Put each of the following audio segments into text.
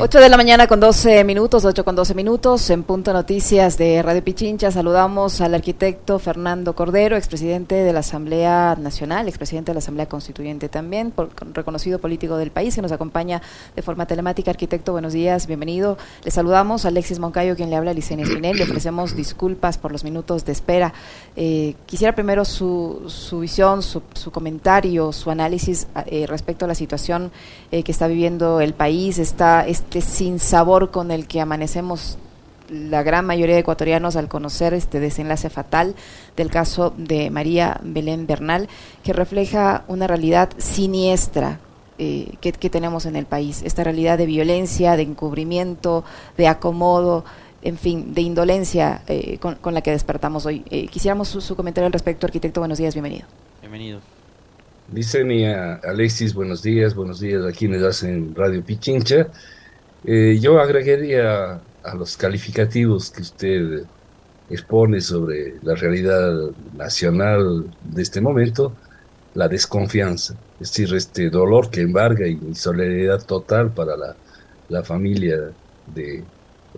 8 de la mañana con 12 minutos, 8 con 12 minutos, en Punto Noticias de Radio Pichincha saludamos al arquitecto Fernando Cordero, expresidente de la Asamblea Nacional, expresidente de la Asamblea Constituyente también, por, reconocido político del país, que nos acompaña de forma telemática. Arquitecto, buenos días, bienvenido. Le saludamos a Alexis Moncayo, quien le habla a Licenia Espinel, le ofrecemos disculpas por los minutos de espera. Eh, quisiera primero su, su visión, su, su, comentario, su análisis eh, respecto a la situación eh, que está viviendo el país, está este sabor con el que amanecemos la gran mayoría de ecuatorianos al conocer este desenlace fatal del caso de María Belén Bernal, que refleja una realidad siniestra eh, que, tenemos en el país, esta realidad de violencia, de encubrimiento, de acomodo, en fin, de indolencia eh, con, la que despertamos hoy. Eh, quisiéramos su, comentario al respecto, arquitecto. Buenos días, bienvenido. Bienvenido. Licenia, Alexis, buenos días, buenos días a quienes hacen Radio Pichincha. Eh, yo agregaría a los calificativos que usted expone sobre la realidad nacional de este momento, la desconfianza, es decir, este dolor que embarga y soledad total para la, la familia de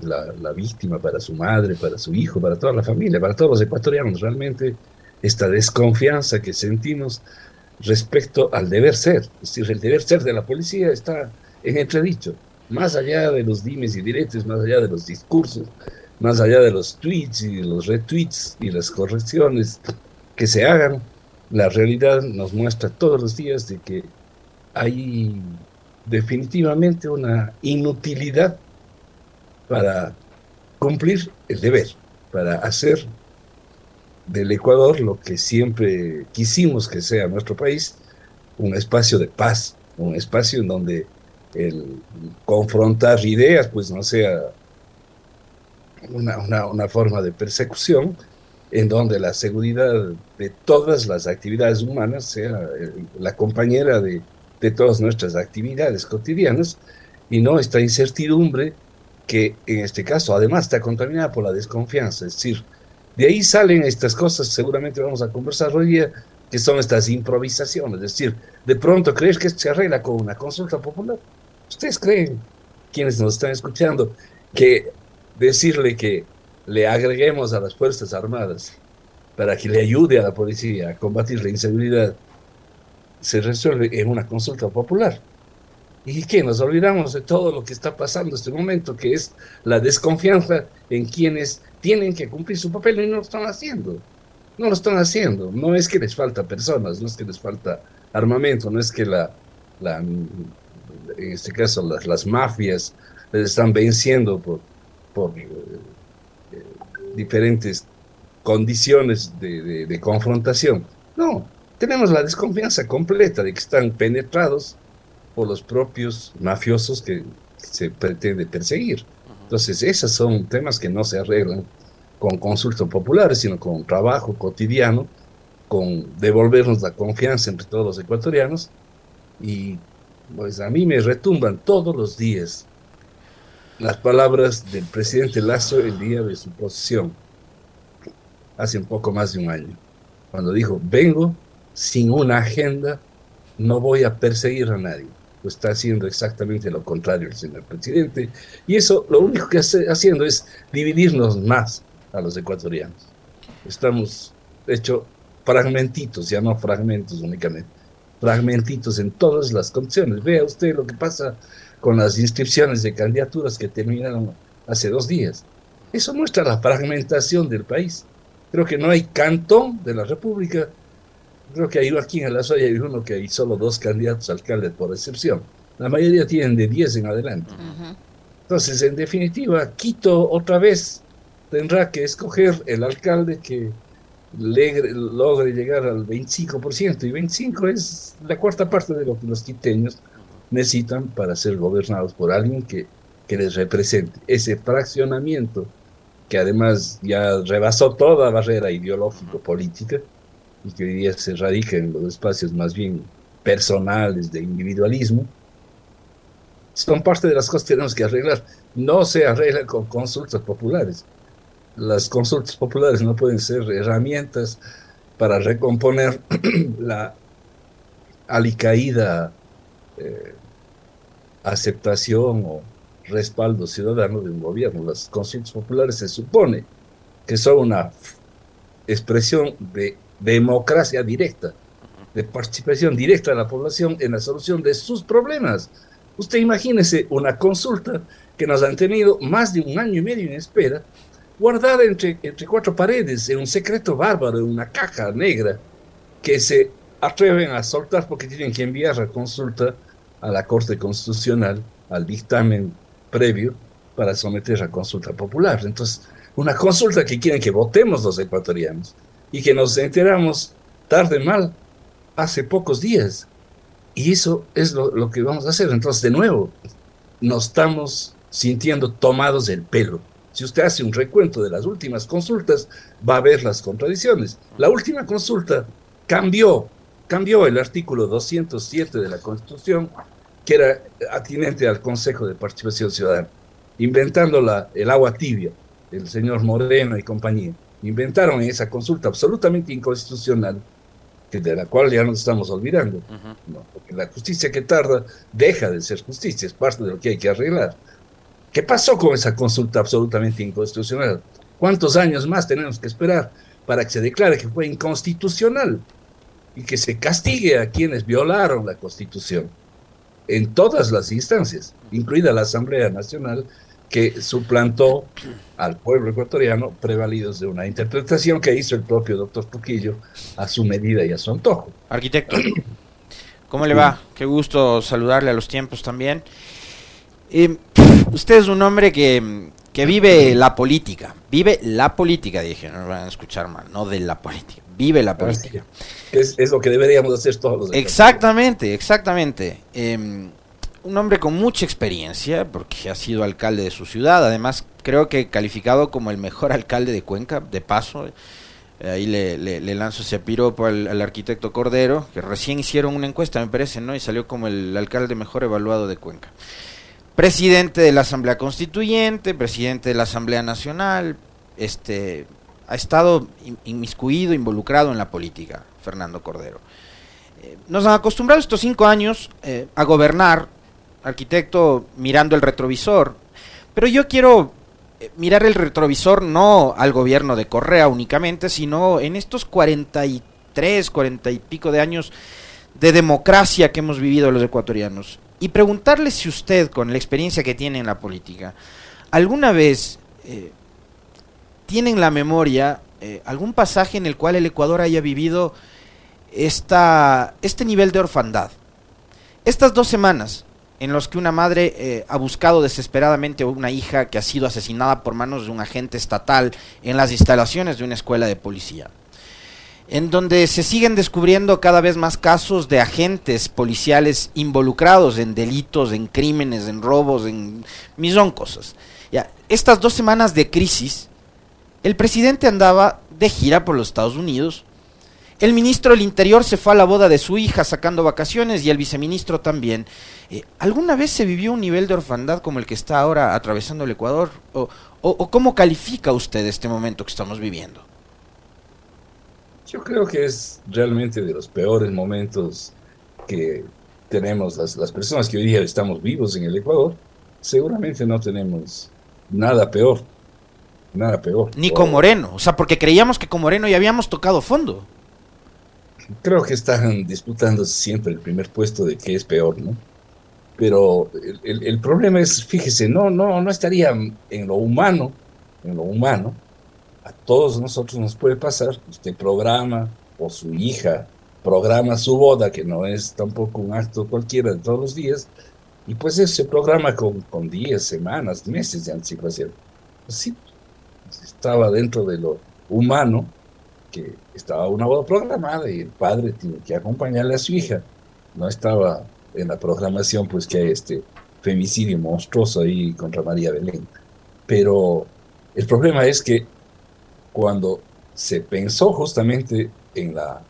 la, la, víctima, para su madre, para su hijo, para toda la familia, para todos los ecuatorianos, realmente esta desconfianza que sentimos respecto al deber ser, es decir, el deber ser de la policía está en entredicho más allá de los dimes y diretes, más allá de los discursos, más allá de los tweets y los retweets y las correcciones que se hagan, la realidad nos muestra todos los días de que hay definitivamente una inutilidad para cumplir el deber, para hacer del Ecuador lo que siempre quisimos que sea nuestro país, un espacio de paz, un espacio en donde el confrontar ideas, pues no sea una, una, forma de persecución, en donde la seguridad de todas las actividades humanas sea eh, la compañera de, de todas nuestras actividades cotidianas y no esta incertidumbre que en este caso además está contaminada por la desconfianza. Es decir, de ahí salen estas cosas, seguramente vamos a conversar hoy día, que son estas improvisaciones. Es decir, de pronto crees que se arregla con una consulta popular. ¿Ustedes creen, quienes nos están escuchando, que decirle que le agreguemos a las Fuerzas Armadas para que le ayude a la policía a combatir la inseguridad se resuelve en una consulta popular? ¿Y qué? Nos olvidamos de todo lo que está pasando en este momento, que es la desconfianza en quienes tienen que cumplir su papel y no lo están haciendo. No lo están haciendo. No es que les falta personas, no es que les falta armamento, no es que la, la en este caso las, las mafias, les están venciendo por, por eh, eh, diferentes condiciones de, de, confrontación. No, tenemos la desconfianza completa de que están penetrados por los propios mafiosos que se pretende perseguir. Entonces, esos son temas que no se arreglan con consultas populares, sino con trabajo cotidiano, con devolvernos la confianza entre todos los ecuatorianos y pues a mí me retumban todos los días las palabras del presidente Lazo el día de su posesión, hace un poco más de un año, cuando dijo, vengo sin una agenda, no voy a perseguir a nadie. Pues está haciendo exactamente lo contrario el señor presidente. Y eso lo único que hace haciendo es dividirnos más a los ecuatorianos. Estamos hecho fragmentitos, ya no fragmentos únicamente fragmentitos en todas las condiciones. Vea usted lo que pasa con las inscripciones de candidaturas que terminaron hace dos días. Eso muestra la fragmentación del país. Creo que no hay cantón de la República. Creo que hay aquí en la Soya hay uno que hay solo dos candidatos a alcalde por excepción. La mayoría tienen de 10 en adelante. Entonces, en definitiva, Quito otra vez tendrá que escoger el alcalde que logre llegar al 25%, y 25 es la cuarta parte de lo que los quiteños necesitan para ser gobernados por alguien que, que les represente. Ese fraccionamiento, que además ya rebasó toda barrera ideológico-política, y que hoy día se radica en los espacios más bien personales de individualismo, son parte de las cosas que tenemos que arreglar. No se arregla con consultas populares las consultas populares no pueden ser herramientas para recomponer la alicaída eh, aceptación o respaldo ciudadano de un gobierno. Las consultas populares se supone que son una expresión de democracia directa, de participación directa de la población en la solución de sus problemas. Usted imagínese una consulta que nos han tenido más de un año y medio en espera, guardada entre, entre cuatro paredes, en un secreto bárbaro, en una caja negra, que se atreven a soltar porque tienen que enviar la consulta a la Corte Constitucional, al dictamen previo, para someter a consulta popular. Entonces, una consulta que quieren que votemos los ecuatorianos y que nos enteramos tarde mal hace pocos días. Y eso es lo, lo que vamos a hacer. Entonces, de nuevo, nos estamos sintiendo tomados del pelo. Si usted hace un recuento de las últimas consultas, va a ver las contradicciones. La última consulta cambió, cambió el artículo 207 de la Constitución, que era atinente al Consejo de Participación Ciudadana, inventando la, el agua tibia, el señor Moreno y compañía. Inventaron esa consulta absolutamente inconstitucional, que de la cual ya nos estamos olvidando. porque la justicia que tarda deja de ser justicia, es parte de lo que hay que arreglar. ¿Qué pasó con esa consulta absolutamente inconstitucional? ¿Cuántos años más tenemos que esperar para que se declare que fue inconstitucional y que se castigue a quienes violaron la Constitución? En todas las instancias, incluida la Asamblea Nacional, que suplantó al pueblo ecuatoriano prevalidos de una interpretación que hizo el propio doctor Trujillo a su medida y a su antojo. Arquitecto, ¿cómo le va? Qué gusto saludarle a los tiempos también. Usted es un hombre que, vive la política, vive la política, dije, no van a escuchar mal, no de la política, vive la política. Es, es lo que deberíamos hacer todos los Exactamente, exactamente. Em, un hombre con mucha experiencia, porque ha sido alcalde de su ciudad, además creo que calificado como el mejor alcalde de Cuenca, de paso. Ahí le, le, lanzo ese piropo al, al, arquitecto Cordero, que recién hicieron una encuesta, me parece, ¿no? Y salió como el alcalde mejor evaluado de Cuenca presidente de la Asamblea Constituyente, presidente de la Asamblea Nacional, este, ha estado inmiscuido, involucrado en la política, Fernando Cordero. Eh, nos han acostumbrado estos cinco años eh, a gobernar, arquitecto mirando el retrovisor, pero yo quiero eh, mirar el retrovisor no al gobierno de Correa únicamente, sino en estos 43, 40 y pico de años de democracia que hemos vivido los ecuatorianos y preguntarle si usted, con la experiencia que tiene en la política, alguna vez eh, tiene en la memoria eh, algún pasaje en el cual el Ecuador haya vivido esta, este nivel de orfandad. Estas dos semanas en las que una madre eh, ha buscado desesperadamente a una hija que ha sido asesinada por manos de un agente estatal en las instalaciones de una escuela de policía en donde se siguen descubriendo cada vez más casos de agentes policiales involucrados en delitos, en crímenes, en robos, en millón cosas. Ya, estas dos semanas de crisis, el presidente andaba de gira por los Estados Unidos, el ministro del Interior se fue a la boda de su hija sacando vacaciones y el viceministro también. Eh, ¿Alguna vez se vivió un nivel de orfandad como el que está ahora atravesando el Ecuador? o cómo califica usted este momento que estamos viviendo? Yo creo que es realmente de los peores momentos que tenemos las, las personas que hoy día estamos vivos en el Ecuador. Seguramente no tenemos nada peor. Nada peor. Ni con Moreno. O sea, porque creíamos que con Moreno ya habíamos tocado fondo. Creo que están disputando siempre el primer puesto de qué es peor, ¿no? Pero el, el problema es, fíjese, no, no, no estaría en lo humano, en lo humano, a todos nosotros nos puede pasar, usted programa o su hija programa su boda, que no es tampoco un acto cualquiera de todos los días, y pues ese programa con, con días, semanas, meses de anticipación. Pues sí, estaba dentro de lo humano, que estaba una boda programada y el padre tiene que acompañarle a su hija. No estaba en la programación, pues que hay este femicidio monstruoso ahí contra María Belén. Pero el problema es que cuando se pensó justamente en, la,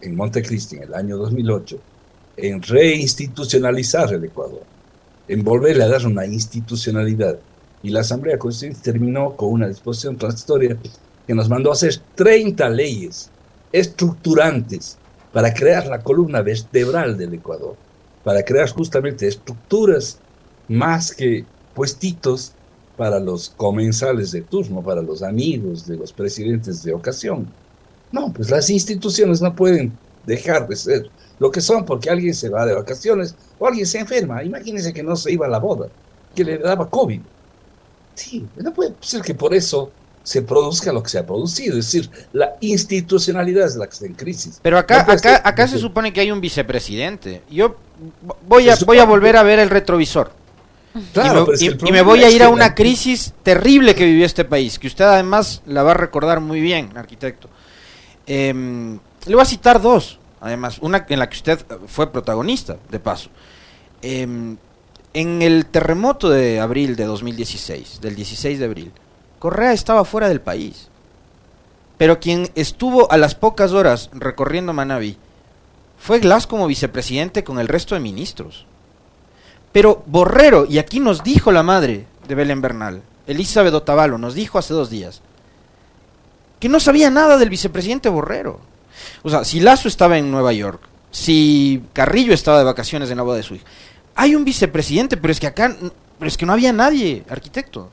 en Montecristi en el año 2008 en reinstitucionalizar el Ecuador, en volverle a dar una institucionalidad. Y la Asamblea Constituyente terminó con una disposición transitoria que nos mandó a hacer 30 leyes estructurantes para crear la columna vertebral del Ecuador, para crear justamente estructuras más que puestitos para los comensales de turno, para los amigos de los presidentes de ocasión. No, pues las instituciones no pueden dejar de ser lo que son porque alguien se va de vacaciones o alguien se enferma. Imagínense que no se iba a la boda, que le daba COVID. Sí, no puede ser que por eso se produzca lo que se ha producido. Es decir, la institucionalidad es la que está en crisis. Pero acá, acá, acá se supone que hay un vicepresidente. Yo voy a, voy a volver a ver el retrovisor. Claro, y, me, voy a ir a una crisis terrible que vivió este país, que usted además la va a recordar muy bien, arquitecto. Em, le voy a citar dos, además, una en la que usted fue protagonista, de paso. Em, en el terremoto de abril de 2016, del 16 de abril, Correa estaba fuera del país. Pero quien estuvo a las pocas horas recorriendo Manaví fue Glass como vicepresidente con el resto de ministros. Pero Borrero, y aquí nos dijo la madre de Belén Bernal, Elizabeth Otavalo, nos dijo hace dos días, que no sabía nada del vicepresidente Borrero. O sea, si Lazo estaba en Nueva York, si Carrillo estaba de vacaciones en la boda de su hija, hay un vicepresidente, pero es que acá, pero es que no había nadie, arquitecto.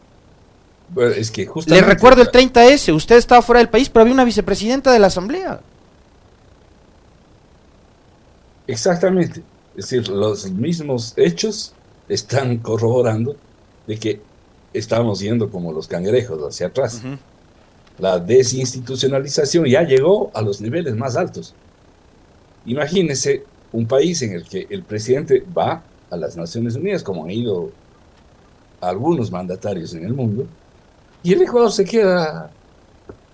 es que justamente... Le recuerdo el 30S, usted estaba fuera del país, pero había una vicepresidenta de la Asamblea. Exactamente. Es decir, los mismos hechos están corroborando de que estamos yendo como los cangrejos hacia atrás. La desinstitucionalización ya llegó a los niveles más altos. Imagínense un país en el que el presidente va a las Naciones Unidas, como han ido algunos mandatarios en el mundo, y el Ecuador se queda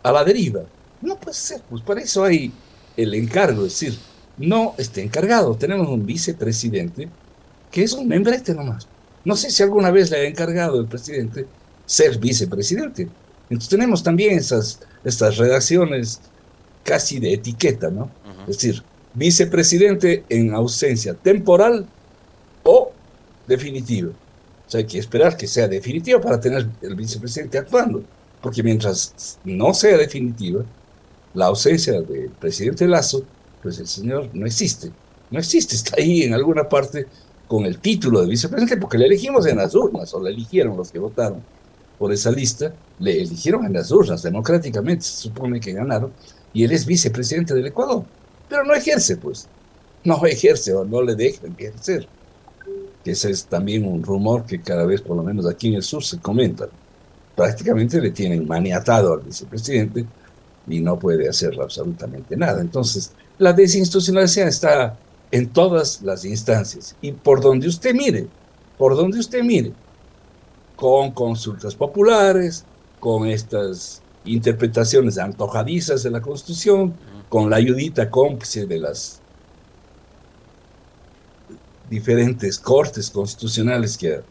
a la deriva. No puede ser, pues para eso hay el encargo, es decir, no esté encargado. Tenemos un vicepresidente que es un membrete nomás. No sé si alguna vez le ha encargado el presidente ser vicepresidente. Entonces tenemos también esas, estas redacciones casi de etiqueta, ¿no? Es decir, vicepresidente en ausencia temporal o definitiva. O sea, hay que esperar que sea definitiva para tener el vicepresidente actuando, porque mientras no sea definitiva, la ausencia del presidente Lazo pues el señor no existe. No existe, está ahí en alguna parte con el título de vicepresidente, porque le elegimos en las urnas, o le eligieron los que votaron por esa lista, le eligieron en las urnas, democráticamente se supone que ganaron, y él es vicepresidente del Ecuador. Pero no ejerce, pues. No ejerce o no le dejan ejercer. Ese es también un rumor que cada vez, por lo menos aquí en el sur, se comenta. Prácticamente le tienen maniatado al vicepresidente y no puede hacer absolutamente nada. Entonces, la desinstitucionalización está en todas las instancias. Y por donde usted mire, por donde usted mire, con consultas populares, con estas interpretaciones antojadizas de la Constitución, con la ayudita cómplice de las diferentes cortes constitucionales que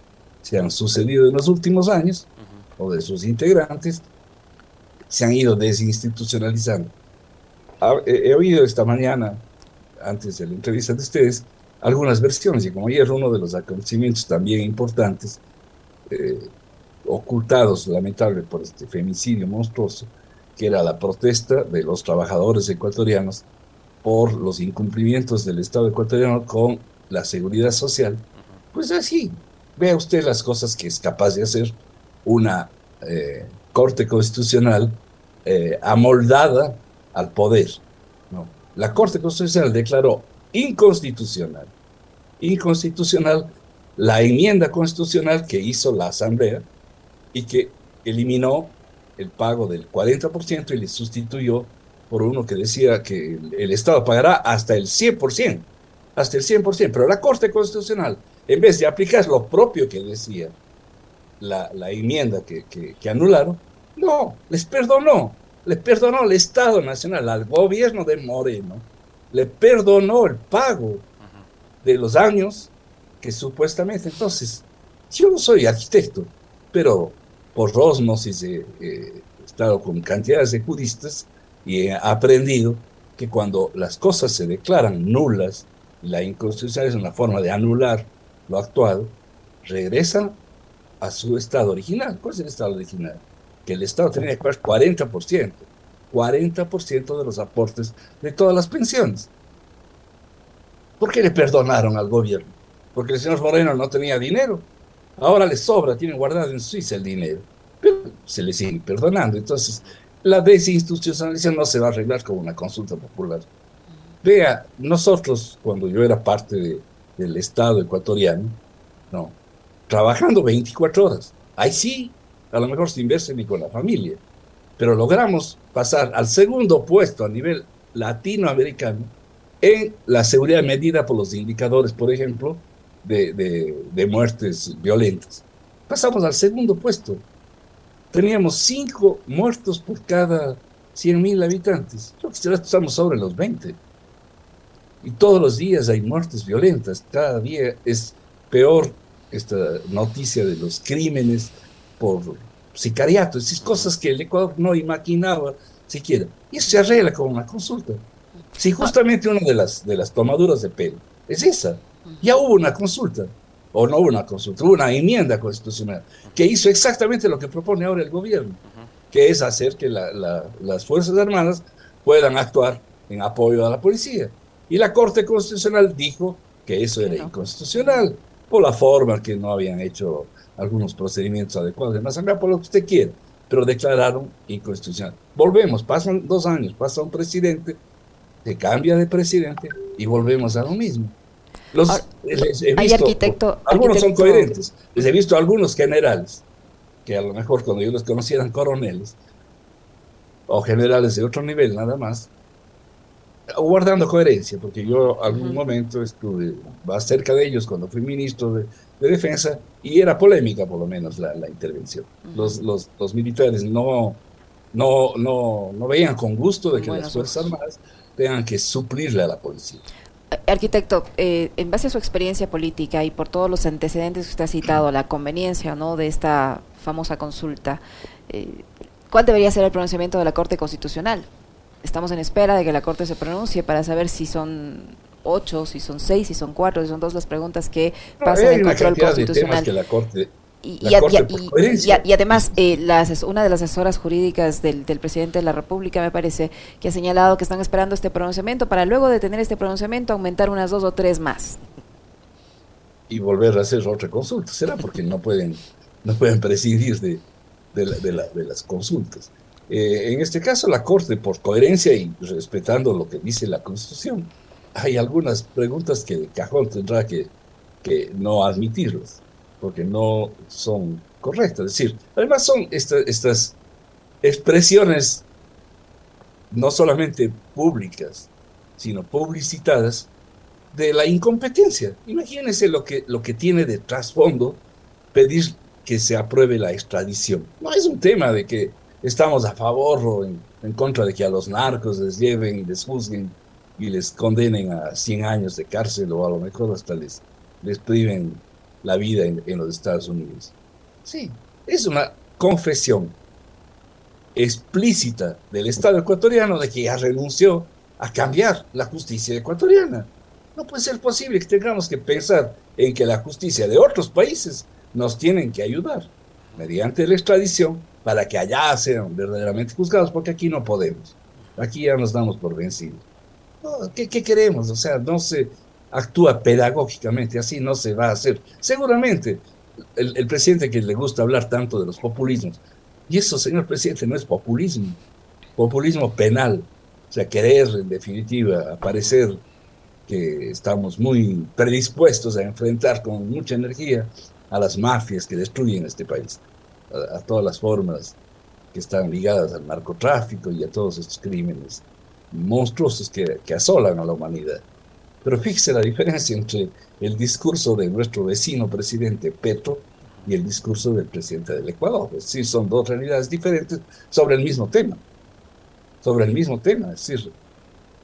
se han sucedido en los últimos años, o de sus integrantes, se han ido desinstitucionalizando he, oído esta mañana, antes de la entrevista de ustedes, algunas versiones, y como ayer uno de los acontecimientos también importantes, eh, ocultados, lamentable, por este femicidio monstruoso, que era la protesta de los trabajadores ecuatorianos por los incumplimientos del Estado ecuatoriano con la seguridad social, pues así, vea usted las cosas que es capaz de hacer una eh, Corte Constitucional eh, amoldada al poder. No. La Corte Constitucional declaró inconstitucional, inconstitucional la enmienda constitucional que hizo la Asamblea y que eliminó el pago del 40% y le sustituyó por uno que decía que el Estado pagará hasta el 100%, hasta el 100%, pero la Corte Constitucional, en vez de aplicar lo propio que decía la, enmienda que, que anularon, no, les perdonó le perdonó el Estado Nacional al gobierno de Moreno, le perdonó el pago de los años que supuestamente, entonces, yo no soy arquitecto, pero por osmosis he, he estado con cantidades de juristas y he aprendido que cuando las cosas se declaran nulas, la inconstitucionalidad es una forma de anular lo actuado, regresan a su estado original. ¿Cuál es el estado original? Que el Estado tenía que pagar 40%, 40% de los aportes de todas las pensiones. ¿Por qué le perdonaron al gobierno? Porque el señor Moreno no tenía dinero. Ahora les sobra, tienen guardado en Suiza el dinero, pero se les sigue perdonando. Entonces, la desinstitucionalización no se va a arreglar con una consulta popular. Vea, nosotros, cuando yo era parte del Estado ecuatoriano, no, trabajando 24 horas, ahí sí, a lo mejor sin verse ni con la familia, pero logramos pasar al segundo puesto a nivel latinoamericano en la seguridad medida por los indicadores, por ejemplo, de, muertes violentas. Pasamos al segundo puesto. Teníamos cinco muertos por cada 100.000 habitantes. Yo quisiera estamos sobre los 20. Y todos los días hay muertes violentas. Cada día es peor esta noticia de los crímenes por sicariato, es cosas que el Ecuador no imaginaba siquiera. Y eso se arregla con una consulta. Si justamente una de las, de las tomaduras de pelo es esa, ya hubo una consulta, o no hubo una consulta, hubo una enmienda constitucional que hizo exactamente lo que propone ahora el gobierno, que es hacer que las Fuerzas Armadas puedan actuar en apoyo a la policía. Y la Corte Constitucional dijo que eso era inconstitucional, por la forma que no habían hecho algunos procedimientos adecuados en la por lo que usted quiera, pero declararon inconstitucional. Volvemos, pasan dos años, pasa un presidente, se cambia de presidente y volvemos a lo mismo. Los, hay arquitecto, algunos son coherentes. Les he visto algunos generales, que a lo mejor cuando yo los conocí eran coroneles, o generales de otro nivel nada más, guardando coherencia, porque yo algún momento estuve más cerca de ellos cuando fui ministro de, defensa y era polémica por lo menos la, intervención. los, los, los, militares no, no, no, no veían con gusto de que las Fuerzas Armadas tengan que suplirle a la policía. Arquitecto, eh, en base a su experiencia política y por todos los antecedentes que usted ha citado, la conveniencia ¿no? de esta famosa consulta, eh, ¿cuál debería ser el pronunciamiento de la Corte Constitucional? Estamos en espera de que la Corte se pronuncie para saber si son ocho, si son seis, si son cuatro, si son dos las preguntas que pasan en control constitucional. y, además, eh, una de las asesoras jurídicas del, presidente de la República me parece que ha señalado que están esperando este pronunciamiento para luego de tener este pronunciamiento aumentar unas dos o tres más. Y volver a hacer otra consulta, será porque no pueden, no pueden presidir de, de, las consultas. Eh, en este caso, la Corte, por coherencia y respetando lo que dice la Constitución, hay algunas preguntas que de cajón tendrá que, que no admitirlos, porque no son correctas. Es decir, además son estas expresiones no solamente públicas, sino publicitadas de la incompetencia. Imagínense lo que, lo que tiene de trasfondo pedir que se apruebe la extradición. No es un tema de que estamos a favor o en, en contra de que a los narcos les lleven y les juzguen y les condenen a 100 años de cárcel o a lo mejor hasta les, les priven la vida en, en los Estados Unidos. Sí, es una confesión explícita del Estado ecuatoriano de que ya renunció a cambiar la justicia ecuatoriana. No puede ser posible que tengamos que pensar en que la justicia de otros países nos tienen que ayudar mediante la extradición para que allá sean verdaderamente juzgados, porque aquí no podemos. Aquí ya nos damos por vencidos. ¿Qué, queremos? O sea, no se actúa pedagógicamente, así no se va a hacer. Seguramente el, presidente que le gusta hablar tanto de los populismos, y eso, señor presidente, no es populismo, populismo penal, o sea, querer en definitiva aparecer que estamos muy predispuestos a enfrentar con mucha energía a las mafias que destruyen este país, a todas las formas que están ligadas al narcotráfico y a todos estos crímenes monstruosos que, que asolan a la humanidad. Pero fíjese la diferencia entre el discurso de nuestro vecino presidente Petro y el discurso del presidente del Ecuador. Es decir, son dos realidades diferentes sobre el mismo tema. Sobre el mismo tema. Es decir,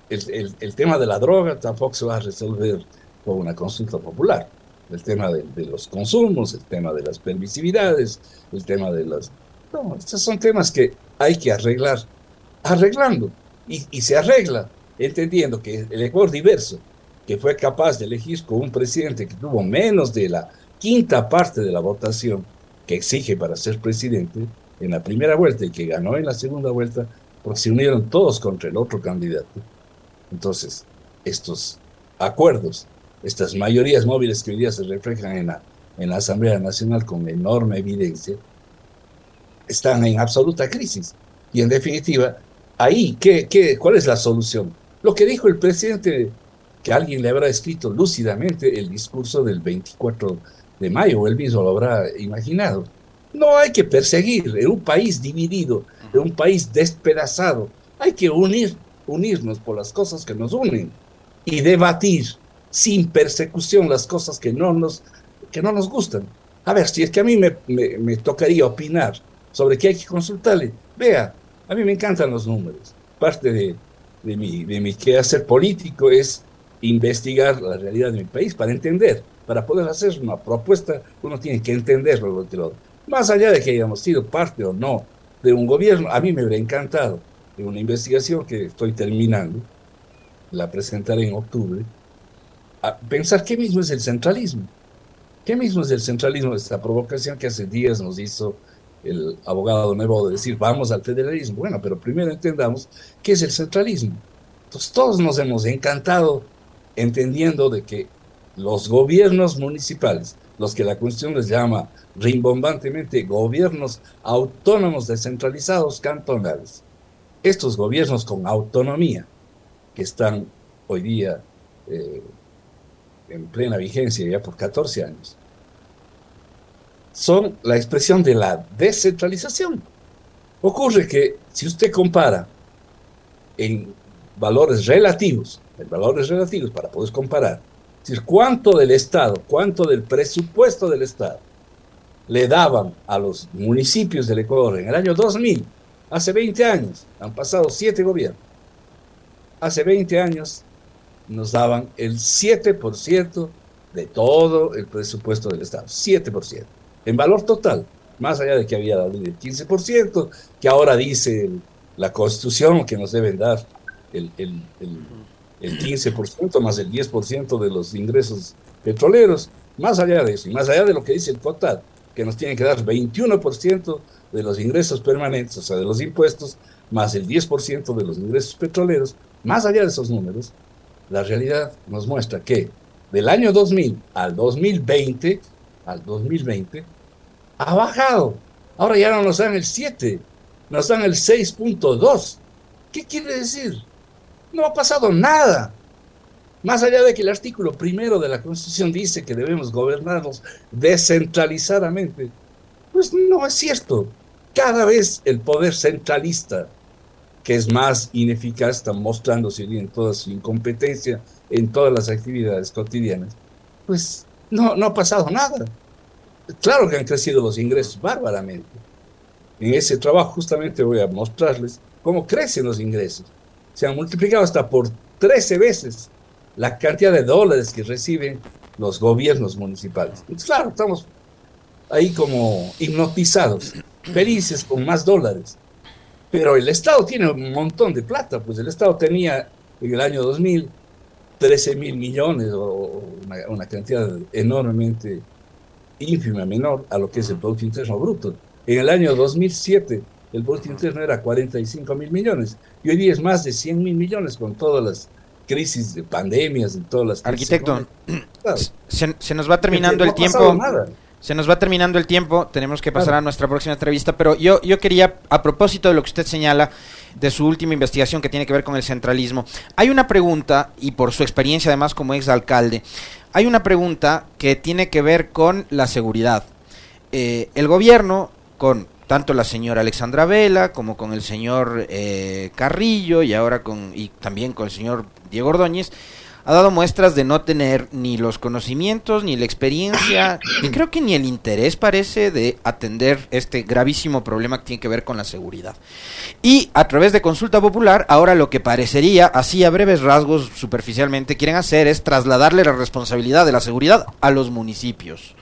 el, el, el tema de la droga tampoco se va a resolver con una consulta popular. El tema de, de, los consumos, el tema de las permisividades, el tema de las... No, estos son temas que hay que arreglar arreglando y, se arregla, entendiendo que el Ecuador diverso, que fue capaz de elegir con un presidente que tuvo menos de la quinta parte de la votación que exige para ser presidente en la primera vuelta y que ganó en la segunda vuelta, porque se unieron todos contra el otro candidato. Entonces, estos acuerdos, estas mayorías móviles que hoy día se reflejan en la en la Asamblea Nacional con enorme evidencia, están en absoluta crisis. Y en definitiva, ahí, ¿qué, qué, cuál es la solución? Lo que dijo el presidente, que alguien le habrá escrito lúcidamente el discurso del 24 de mayo, él mismo lo habrá imaginado. No hay que perseguir en un país dividido, en un país despedazado. Hay que unir, unirnos por las cosas que nos unen y debatir sin persecución las cosas que no nos, que no nos gustan. A ver, si es que a mí me, me, tocaría opinar sobre qué hay que consultarle, vea, a mí me encantan los números. Parte de, de, mi, de mi quehacer político es investigar la realidad de mi país para entender, para poder hacer una propuesta, uno tiene que entenderlo lo otro. Más allá de que hayamos sido parte o no de un gobierno, a mí me hubiera encantado de una investigación que estoy terminando, la presentaré en octubre, pensar qué mismo es el centralismo. ¿Qué mismo es el centralismo? Esta provocación que hace días nos hizo el abogado nuevo de decir vamos al federalismo. Bueno, pero primero entendamos qué es el centralismo. Entonces todos nos hemos encantado entendiendo de que los gobiernos municipales, los que la Constitución les llama rimbombantemente gobiernos autónomos descentralizados cantonales, estos gobiernos con autonomía que están hoy día eh, en plena vigencia ya por 14 años, son la expresión de la descentralización. Ocurre que si usted compara en valores relativos, en valores relativos para poder comparar, es decir, cuánto del Estado, cuánto del presupuesto del Estado le daban a los municipios del Ecuador en el año 2000, hace 20 años, han pasado siete gobiernos, hace 20 años nos daban el 7% de todo el presupuesto del Estado, 7%, en valor total, más allá de que había dado el 15%, que ahora dice la Constitución que nos deben dar el, el, el 15% más el 10% de los ingresos petroleros, más allá de eso, y más allá de lo que dice el total, que nos tiene que dar 21% de los ingresos permanentes, o sea, de los impuestos, más el 10% de los ingresos petroleros, más allá de esos números, la realidad nos muestra que del año 2000 al 2020, al 2020, ha bajado. Ahora ya no nos dan el 7, nos dan el 6.2. ¿Qué quiere decir? No ha pasado nada. Más allá de que el artículo primero de la Constitución dice que debemos gobernarnos descentralizadamente, pues no es cierto. Cada vez el poder centralista que es más ineficaz, está mostrándose en toda su incompetencia en todas las actividades cotidianas, pues no, no ha pasado nada. Claro que han crecido los ingresos bárbaramente. En ese trabajo justamente voy a mostrarles cómo crecen los ingresos. Se han multiplicado hasta por 13 veces la cantidad de dólares que reciben los gobiernos municipales. claro, estamos ahí como hipnotizados, felices con más dólares. Pero el Estado tiene un montón de plata, pues el Estado tenía en el año 2000 13 mil millones o una, cantidad enormemente ínfima, menor a lo que es el Producto Interno Bruto. En el año 2007 el Producto Interno era 45 mil millones y hoy día es más de 100 mil millones con todas las crisis de pandemias y todas las... Arquitecto, se, se, nos va terminando el tiempo. Se nos va terminando el tiempo, tenemos que pasar a nuestra próxima entrevista, pero yo, yo quería, a propósito de lo que usted señala, de su última investigación que tiene que ver con el centralismo, hay una pregunta, y por su experiencia además como exalcalde, hay una pregunta que tiene que ver con la seguridad. Eh, el gobierno, con tanto la señora Alexandra Vela como con el señor eh, Carrillo y ahora con y también con el señor Diego Ordóñez, ha dado muestras de no tener ni los conocimientos, ni la experiencia, y creo que ni el interés parece de atender este gravísimo problema que tiene que ver con la seguridad. Y a través de consulta popular, ahora lo que parecería, así a breves rasgos, superficialmente, quieren hacer es trasladarle la responsabilidad de la seguridad a los municipios.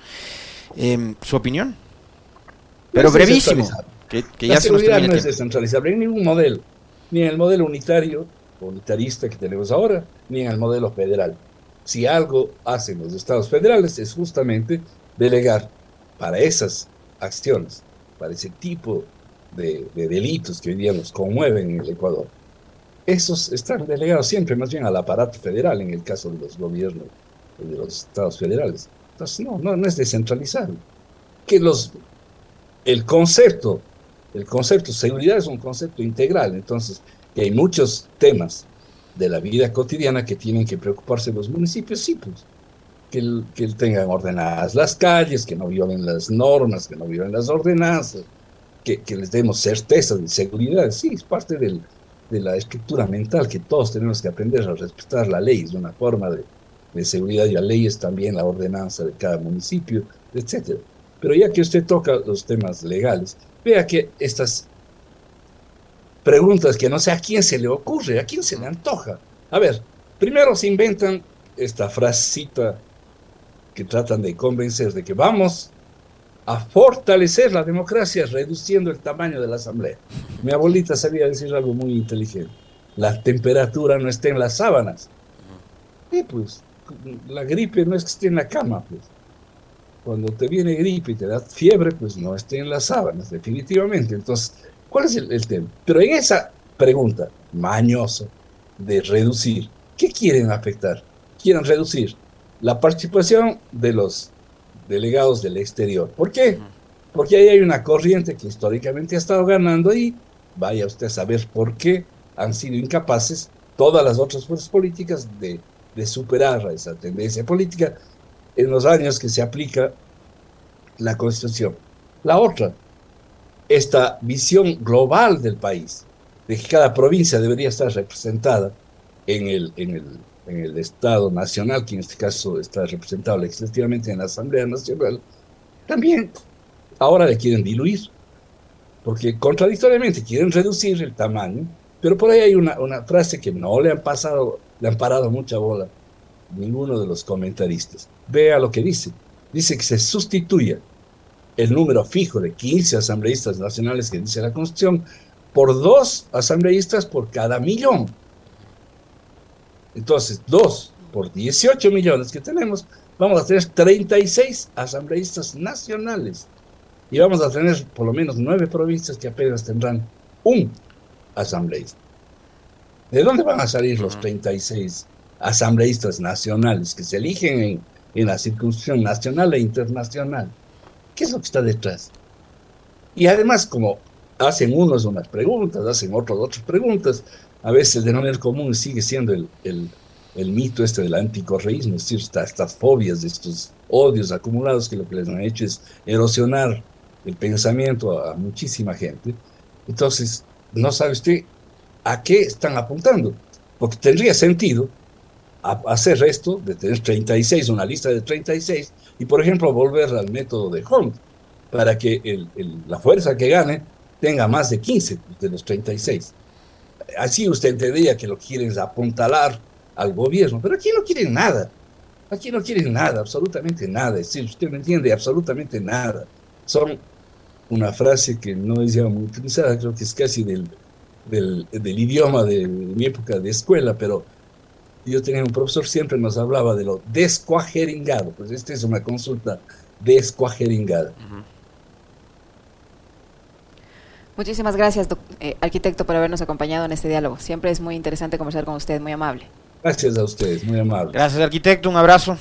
Em, ¿Su opinión? Pero brevísimo. Que, ya la seguridad no es descentralizable en ningún modelo, ni en el modelo unitario, unitarista que tenemos ahora, ni en el modelo federal. Si algo hacen los estados federales es justamente delegar para esas acciones, para ese tipo de, delitos que hoy día nos conmueven en el Ecuador. Esos están delegados siempre más bien al aparato federal en el caso de los gobiernos de los estados federales. Entonces, no, no, no es descentralizar. Que los, el concepto, el concepto seguridad es un concepto integral, entonces, que hay muchos temas de la vida cotidiana que tienen que preocuparse los municipios, sí, pues, que, que tengan ordenadas las calles, que no violen las normas, que no violen las ordenanzas, que, que les demos certeza de seguridad, sí, es parte del, de la estructura mental que todos tenemos que aprender a respetar la ley, es una forma de, de seguridad y la ley es también la ordenanza de cada municipio, etcétera. Pero ya que usted toca los temas legales, vea que estas preguntas que no sé a quién se le ocurre, a quién se le antoja. A ver, primero se inventan esta frasecita que tratan de convencer de que vamos a fortalecer la democracia reduciendo el tamaño de la asamblea. Mi abuelita sabía decir algo muy inteligente. La temperatura no está en las sábanas. Y pues, la gripe no es que esté en la cama, pues. Cuando te viene gripe y te da fiebre, pues no esté en las sábanas, definitivamente. Entonces, ¿cuál es el, el tema? Pero en esa pregunta, mañoso, de reducir, ¿qué quieren afectar? Quieren reducir la participación de los delegados del exterior. ¿Por qué? Porque ahí hay una corriente que históricamente ha estado ganando y vaya usted a saber por qué han sido incapaces todas las otras fuerzas políticas de, de superar esa tendencia política en los años que se aplica la Constitución. La otra, esta visión global del país, de que cada provincia debería estar representada en el, en el en el Estado Nacional, que en este caso está representado legislativamente en la Asamblea Nacional, también ahora le quieren diluir, porque contradictoriamente quieren reducir el tamaño, pero por ahí hay una, una frase que no le han pasado, le han parado mucha bola ninguno de los comentaristas. Vea lo que dice. Dice que se sustituya el número fijo de 15 asambleístas nacionales que dice la Constitución por dos asambleístas por cada millón. Entonces, dos por 18 millones que tenemos, vamos a tener 36 asambleístas nacionales. Y vamos a tener por lo menos nueve provincias que apenas tendrán un asambleísta. ¿De dónde van a salir los 36 asambleístas nacionales que se eligen en, en la circunscripción nacional e internacional? ¿Qué es lo que está detrás? Y además, como hacen unos unas preguntas, hacen otros otras preguntas, a veces el denominador común sigue siendo el, el, el mito este del anticorreísmo, es decir, estas, estas fobias, estos odios acumulados que lo que les han hecho es erosionar el pensamiento a, a muchísima gente. Entonces, no sabe usted a qué están apuntando, porque tendría sentido hacer esto de tener 36, una lista de 36, y por ejemplo volver al método de Hunt, para que la fuerza que gane tenga más de 15 de los 36 así usted entendería que lo quieren apuntalar al gobierno, pero aquí no quieren nada. Aquí no quieren nada, absolutamente nada. Es usted no entiende absolutamente nada. Son una frase que no es ya muy utilizada, creo que es casi del, idioma de, mi época de escuela, pero yo tenía un profesor, siempre nos hablaba de lo descuajeringado. Pues esta es una consulta descuajeringada. Uh -huh. Muchísimas gracias, eh, arquitecto, por habernos acompañado en este diálogo. Siempre es muy interesante conversar con usted, muy amable. Gracias a ustedes, muy amable. Gracias, arquitecto, un abrazo.